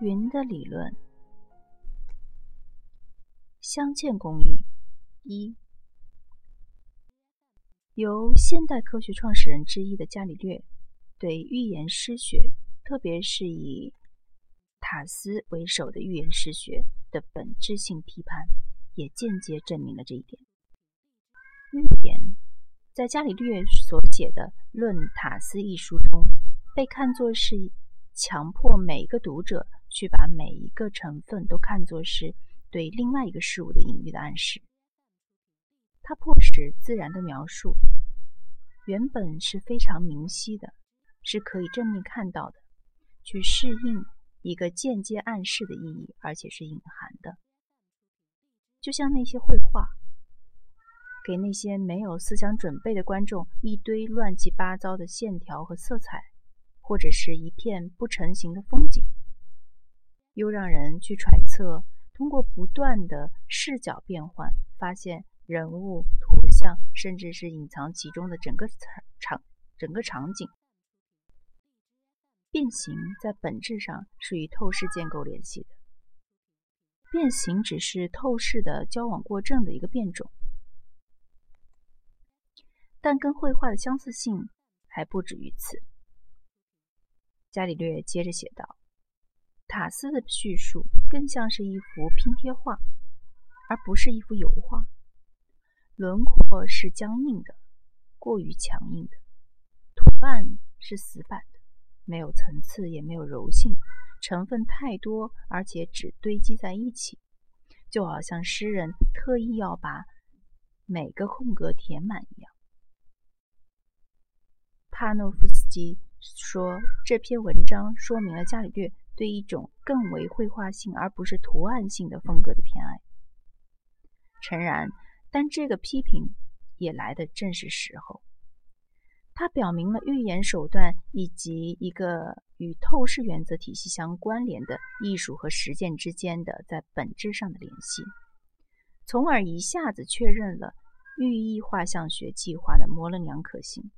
云的理论，镶嵌工艺一，由现代科学创始人之一的伽利略对预言诗学，特别是以塔斯为首的预言诗学的本质性批判，也间接证明了这一点。预言在伽利略所写的《论塔斯》一书中，被看作是强迫每个读者。去把每一个成分都看作是对另外一个事物的隐喻的暗示。它迫使自然的描述原本是非常明晰的，是可以正面看到的，去适应一个间接暗示的意义，而且是隐含的。就像那些绘画，给那些没有思想准备的观众一堆乱七八糟的线条和色彩，或者是一片不成形的风景。又让人去揣测，通过不断的视角变换，发现人物、图像，甚至是隐藏其中的整个场场整个场景。变形在本质上是与透视建构联系的，变形只是透视的交往过正的一个变种，但跟绘画的相似性还不止于此。伽利略接着写道。卡斯的叙述更像是一幅拼贴画，而不是一幅油画。轮廓是僵硬的，过于强硬的；图案是死板的，没有层次，也没有柔性，成分太多，而且只堆积在一起，就好像诗人特意要把每个空格填满一样。帕诺夫斯基说：“这篇文章说明了伽利略。”对一种更为绘画性而不是图案性的风格的偏爱，诚然，但这个批评也来的正是时候。它表明了预言手段以及一个与透视原则体系相关联的艺术和实践之间的在本质上的联系，从而一下子确认了寓意画像学计划的模棱两可性。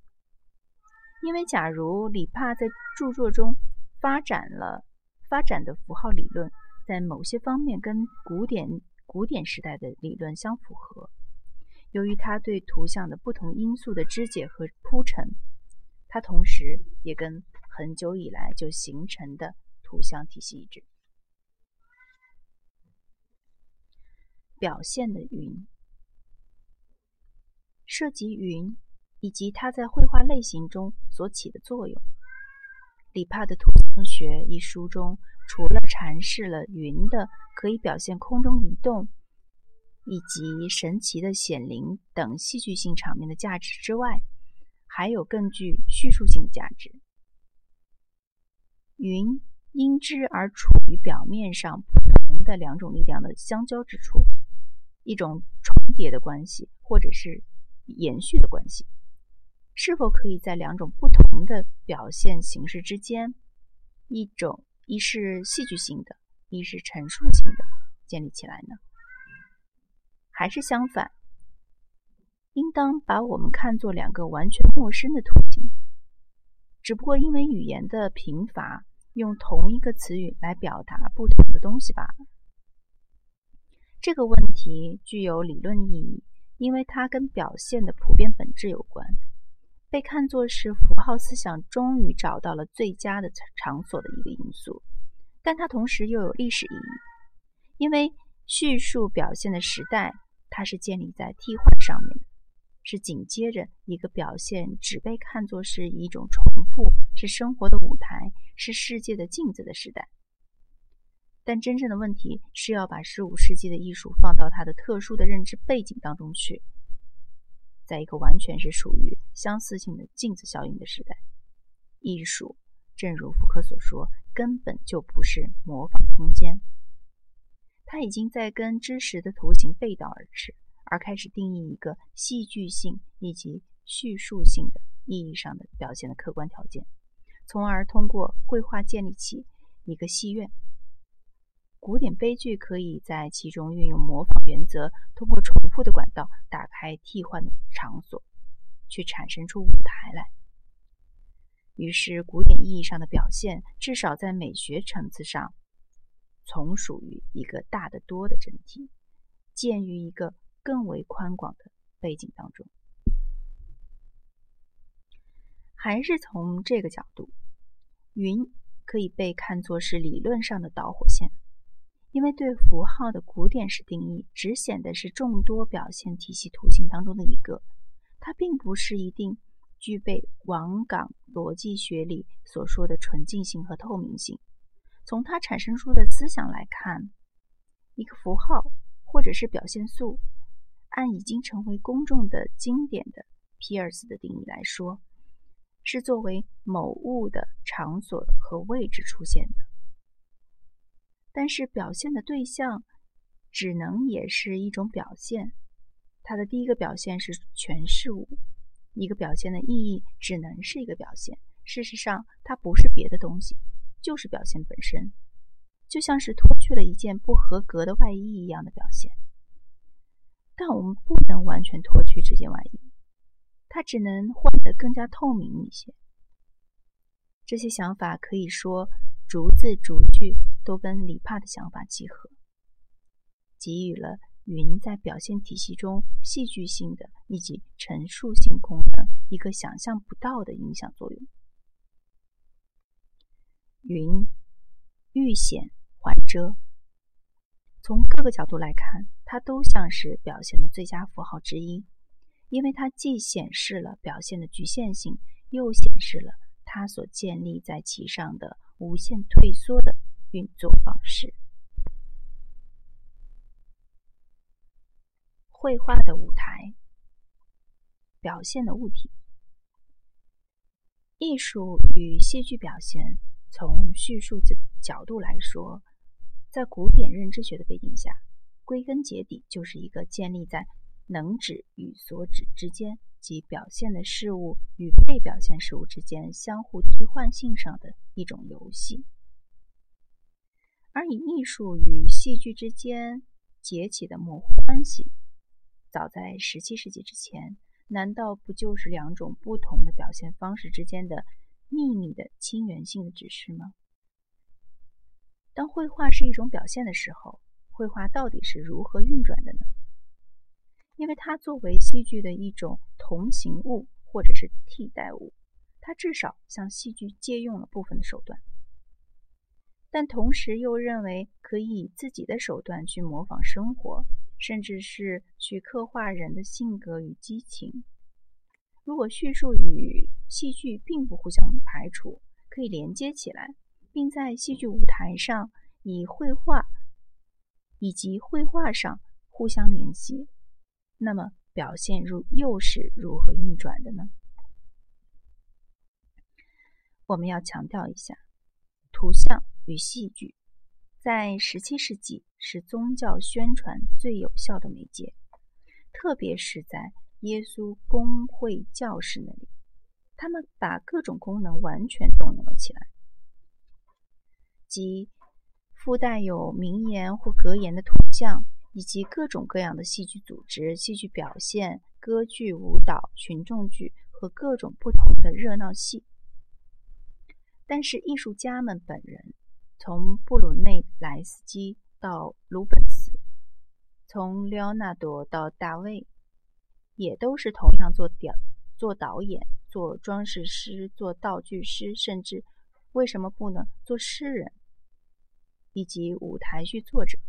因为，假如里帕在著作中发展了。发展的符号理论在某些方面跟古典古典时代的理论相符合。由于他对图像的不同因素的肢解和铺陈，它同时也跟很久以来就形成的图像体系一致。表现的云涉及云以及它在绘画类型中所起的作用。里帕的《图学》一书中，除了阐释了云的可以表现空中移动以及神奇的显灵等戏剧性场面的价值之外，还有更具叙述性价值。云因之而处于表面上不同的两种力量的相交之处，一种重叠的关系，或者是延续的关系。是否可以在两种不同的表现形式之间，一种一是戏剧性的，一是陈述性的建立起来呢？还是相反，应当把我们看作两个完全陌生的途径，只不过因为语言的贫乏，用同一个词语来表达不同的东西罢了。这个问题具有理论意义，因为它跟表现的普遍本质有关。被看作是符号思想终于找到了最佳的场所的一个因素，但它同时又有历史意义，因为叙述表现的时代，它是建立在替换上面的，是紧接着一个表现只被看作是一种重复，是生活的舞台，是世界的镜子的时代。但真正的问题是要把十五世纪的艺术放到它的特殊的认知背景当中去。在一个完全是属于相似性的镜子效应的时代，艺术，正如福柯所说，根本就不是模仿空间。它已经在跟知识的图形背道而驰，而开始定义一个戏剧性以及叙述性的意义上的表现的客观条件，从而通过绘画建立起一个戏院。古典悲剧可以在其中运用模仿原则，通过重复的管道打开替换的场所，去产生出舞台来。于是，古典意义上的表现，至少在美学层次上，从属于一个大得多的整体，建于一个更为宽广的背景当中。还是从这个角度，云可以被看作是理论上的导火线，因为对符号的古典式定义只显得是众多表现体系图形当中的一个，它并不是一定具备王岗逻辑学里所说的纯净性和透明性。从它产生出的思想来看，一个符号或者是表现素，按已经成为公众的经典的皮尔斯的定义来说。是作为某物的场所和位置出现的，但是表现的对象只能也是一种表现。它的第一个表现是全事物，一个表现的意义只能是一个表现。事实上，它不是别的东西，就是表现本身，就像是脱去了一件不合格的外衣一样的表现。但我们不能完全脱去这件外衣。它只能换得更加透明一些。这些想法可以说逐字逐句都跟里帕的想法契合，给予了云在表现体系中戏剧性的以及陈述性功能一个想象不到的影响作用。云遇险缓遮，从各个角度来看，它都像是表现的最佳符号之一。因为它既显示了表现的局限性，又显示了它所建立在其上的无限退缩的运作方式。绘画的舞台，表现的物体，艺术与戏剧表现，从叙述角度来说，在古典认知学的背景下，归根结底就是一个建立在。能指与所指之间，及表现的事物与被表现事物之间相互替换性上的一种游戏，而以艺术与戏剧之间结起的模糊关系，早在十七世纪之前，难道不就是两种不同的表现方式之间的秘密的亲缘性的指示吗？当绘画是一种表现的时候，绘画到底是如何运转的呢？因为它作为戏剧的一种同行物或者是替代物，它至少向戏剧借用了部分的手段，但同时又认为可以以自己的手段去模仿生活，甚至是去刻画人的性格与激情。如果叙述与戏剧并不互相排除，可以连接起来，并在戏剧舞台上以绘画以及绘画上互相联系。那么，表现如又是如何运转的呢？我们要强调一下，图像与戏剧在十七世纪是宗教宣传最有效的媒介，特别是在耶稣公会教士那里，他们把各种功能完全动用了起来，即附带有名言或格言的图像。以及各种各样的戏剧组织、戏剧表现、歌剧、舞蹈、群众剧和各种不同的热闹戏。但是，艺术家们本人，从布鲁内莱斯基到鲁本斯，从列奥纳多到大卫，也都是同样做导、做导演、做装饰师、做道具师，甚至为什么不能做诗人以及舞台剧作者？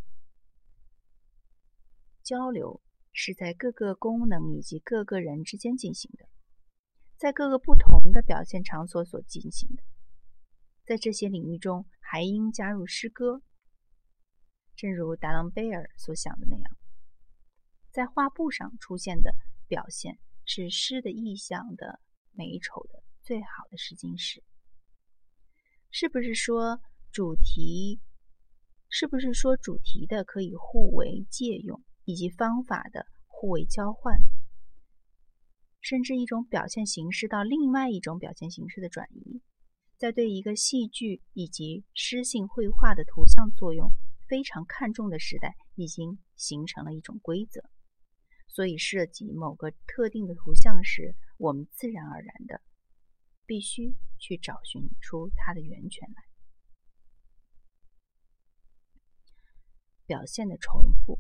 交流是在各个功能以及各个人之间进行的，在各个不同的表现场所所进行的。在这些领域中，还应加入诗歌，正如达朗贝尔所想的那样，在画布上出现的表现是诗的意象的美丑的最好的试金石。是不是说主题？是不是说主题的可以互为借用？以及方法的互为交换，甚至一种表现形式到另外一种表现形式的转移，在对一个戏剧以及诗性绘画的图像作用非常看重的时代，已经形成了一种规则。所以，涉及某个特定的图像时，我们自然而然的必须去找寻出它的源泉来。表现的重复。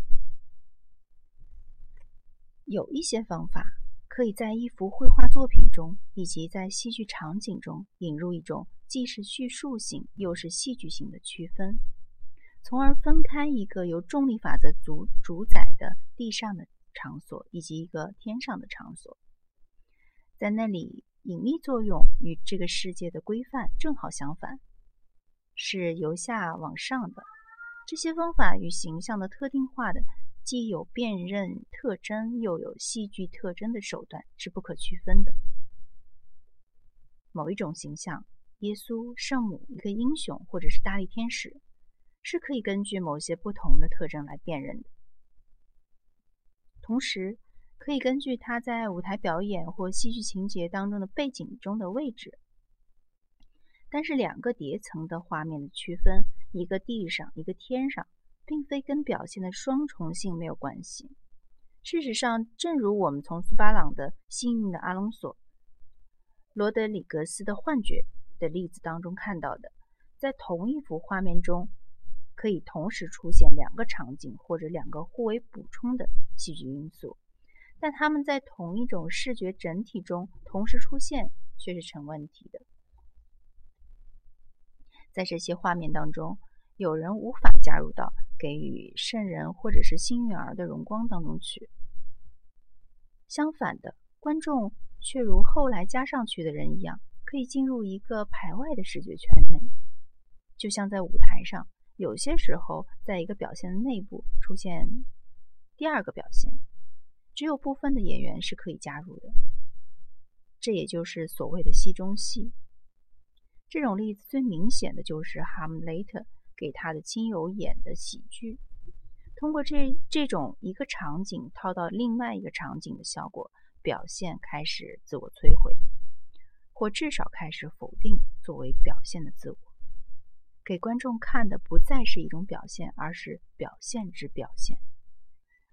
有一些方法可以在一幅绘画作品中以及在戏剧场景中引入一种既是叙述性又是戏剧性的区分，从而分开一个由重力法则主主宰的地上的场所以及一个天上的场所。在那里，引力作用与这个世界的规范正好相反，是由下往上的。这些方法与形象的特定化的。既有辨认特征，又有戏剧特征的手段是不可区分的。某一种形象，耶稣、圣母、一个英雄，或者是大力天使，是可以根据某些不同的特征来辨认的。同时，可以根据他在舞台表演或戏剧情节当中的背景中的位置。但是，两个叠层的画面的区分，一个地上，一个天上。并非跟表现的双重性没有关系。事实上，正如我们从苏巴朗的《幸运的阿隆索》、罗德里格斯的《幻觉》的例子当中看到的，在同一幅画面中，可以同时出现两个场景或者两个互为补充的戏剧因素，但它们在同一种视觉整体中同时出现却是成问题的。在这些画面当中，有人无法加入到。给予圣人或者是幸运儿的荣光当中去。相反的，观众却如后来加上去的人一样，可以进入一个排外的视觉圈内，就像在舞台上，有些时候在一个表现的内部出现第二个表现，只有部分的演员是可以加入的。这也就是所谓的戏中戏。这种例子最明显的就是哈姆雷特。给他的亲友演的喜剧，通过这这种一个场景套到另外一个场景的效果，表现开始自我摧毁，或至少开始否定作为表现的自我，给观众看的不再是一种表现，而是表现之表现，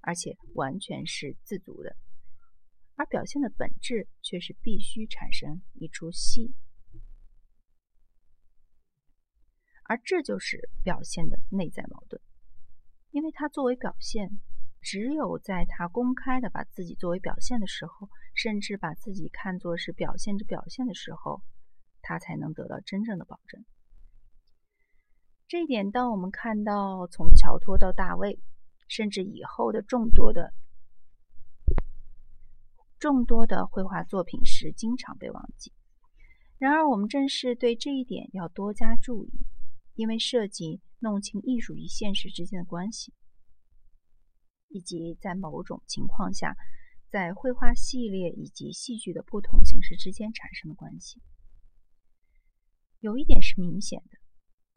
而且完全是自足的，而表现的本质却是必须产生一出戏。而这就是表现的内在矛盾，因为他作为表现，只有在他公开的把自己作为表现的时候，甚至把自己看作是表现之表现的时候，他才能得到真正的保证。这一点，当我们看到从乔托到大卫，甚至以后的众多的众多的绘画作品时，经常被忘记。然而，我们正是对这一点要多加注意。因为涉及弄清艺术与现实之间的关系，以及在某种情况下，在绘画系列以及戏剧的不同形式之间产生的关系。有一点是明显的：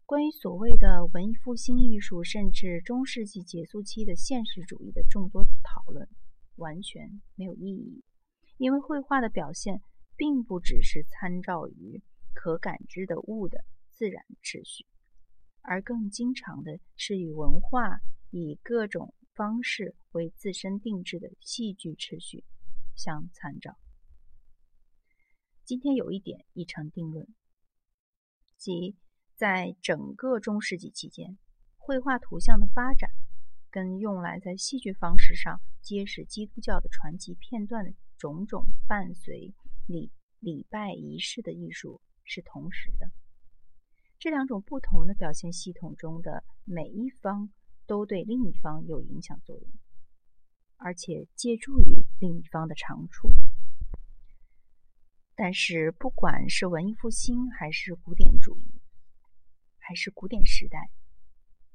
关于所谓的文艺复兴艺术，甚至中世纪结束期的现实主义的众多讨论，完全没有意义。因为绘画的表现，并不只是参照于可感知的物的自然秩序。而更经常的是与文化以各种方式为自身定制的戏剧秩序相参照。今天有一点已成定论，即在整个中世纪期间，绘画图像的发展跟用来在戏剧方式上揭示基督教的传奇片段的种种伴随礼礼拜仪式的艺术是同时的。这两种不同的表现系统中的每一方都对另一方有影响作用，而且借助于另一方的长处。但是，不管是文艺复兴，还是古典主义，还是古典时代，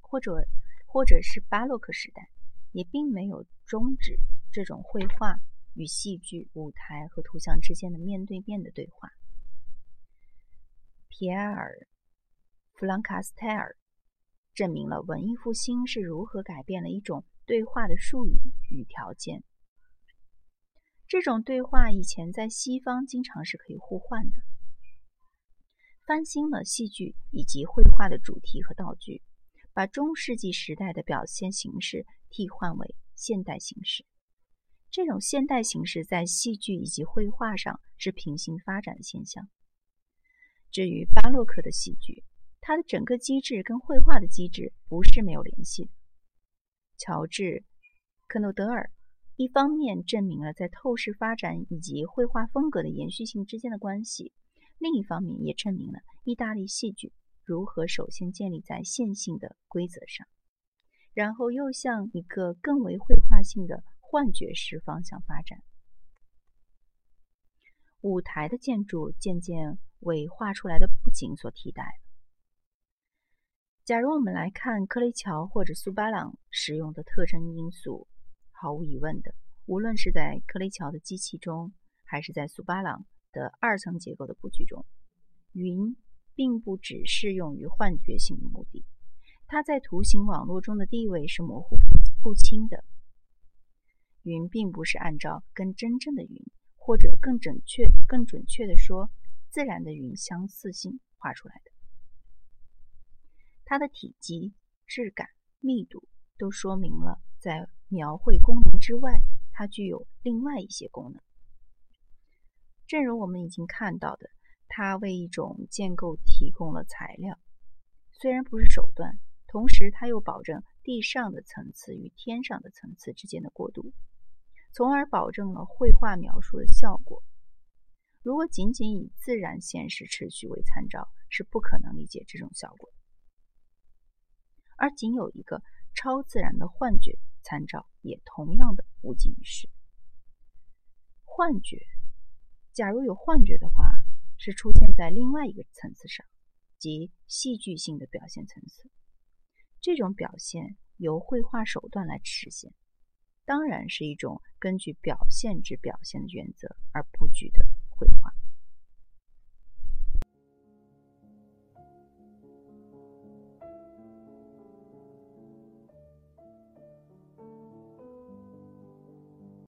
或者或者是巴洛克时代，也并没有终止这种绘画与戏剧、舞台和图像之间的面对面的对话。皮埃尔。弗兰卡斯泰尔证明了文艺复兴是如何改变了一种对话的术语与条件。这种对话以前在西方经常是可以互换的。翻新了戏剧以及绘画的主题和道具，把中世纪时代的表现形式替换为现代形式。这种现代形式在戏剧以及绘画上是平行发展的现象。至于巴洛克的戏剧，它的整个机制跟绘画的机制不是没有联系的。乔治·克诺德尔一方面证明了在透视发展以及绘画风格的延续性之间的关系，另一方面也证明了意大利戏剧如何首先建立在线性的规则上，然后又向一个更为绘画性的幻觉式方向发展。舞台的建筑渐渐为画出来的布景所替代。假如我们来看克雷乔或者苏巴朗使用的特征因素，毫无疑问的，无论是在克雷乔的机器中，还是在苏巴朗的二层结构的布局中，云并不只适用于幻觉性的目的，它在图形网络中的地位是模糊不清的。云并不是按照跟真正的云。或者更准确、更准确的说，自然的云相似性画出来的，它的体积、质感、密度都说明了，在描绘功能之外，它具有另外一些功能。正如我们已经看到的，它为一种建构提供了材料，虽然不是手段，同时它又保证地上的层次与天上的层次之间的过渡。从而保证了绘画描述的效果。如果仅仅以自然现实秩序为参照，是不可能理解这种效果。而仅有一个超自然的幻觉参照，也同样的无济于事。幻觉，假如有幻觉的话，是出现在另外一个层次上，即戏剧性的表现层次。这种表现由绘画手段来实现。当然是一种根据表现之表现的原则而布局的绘画。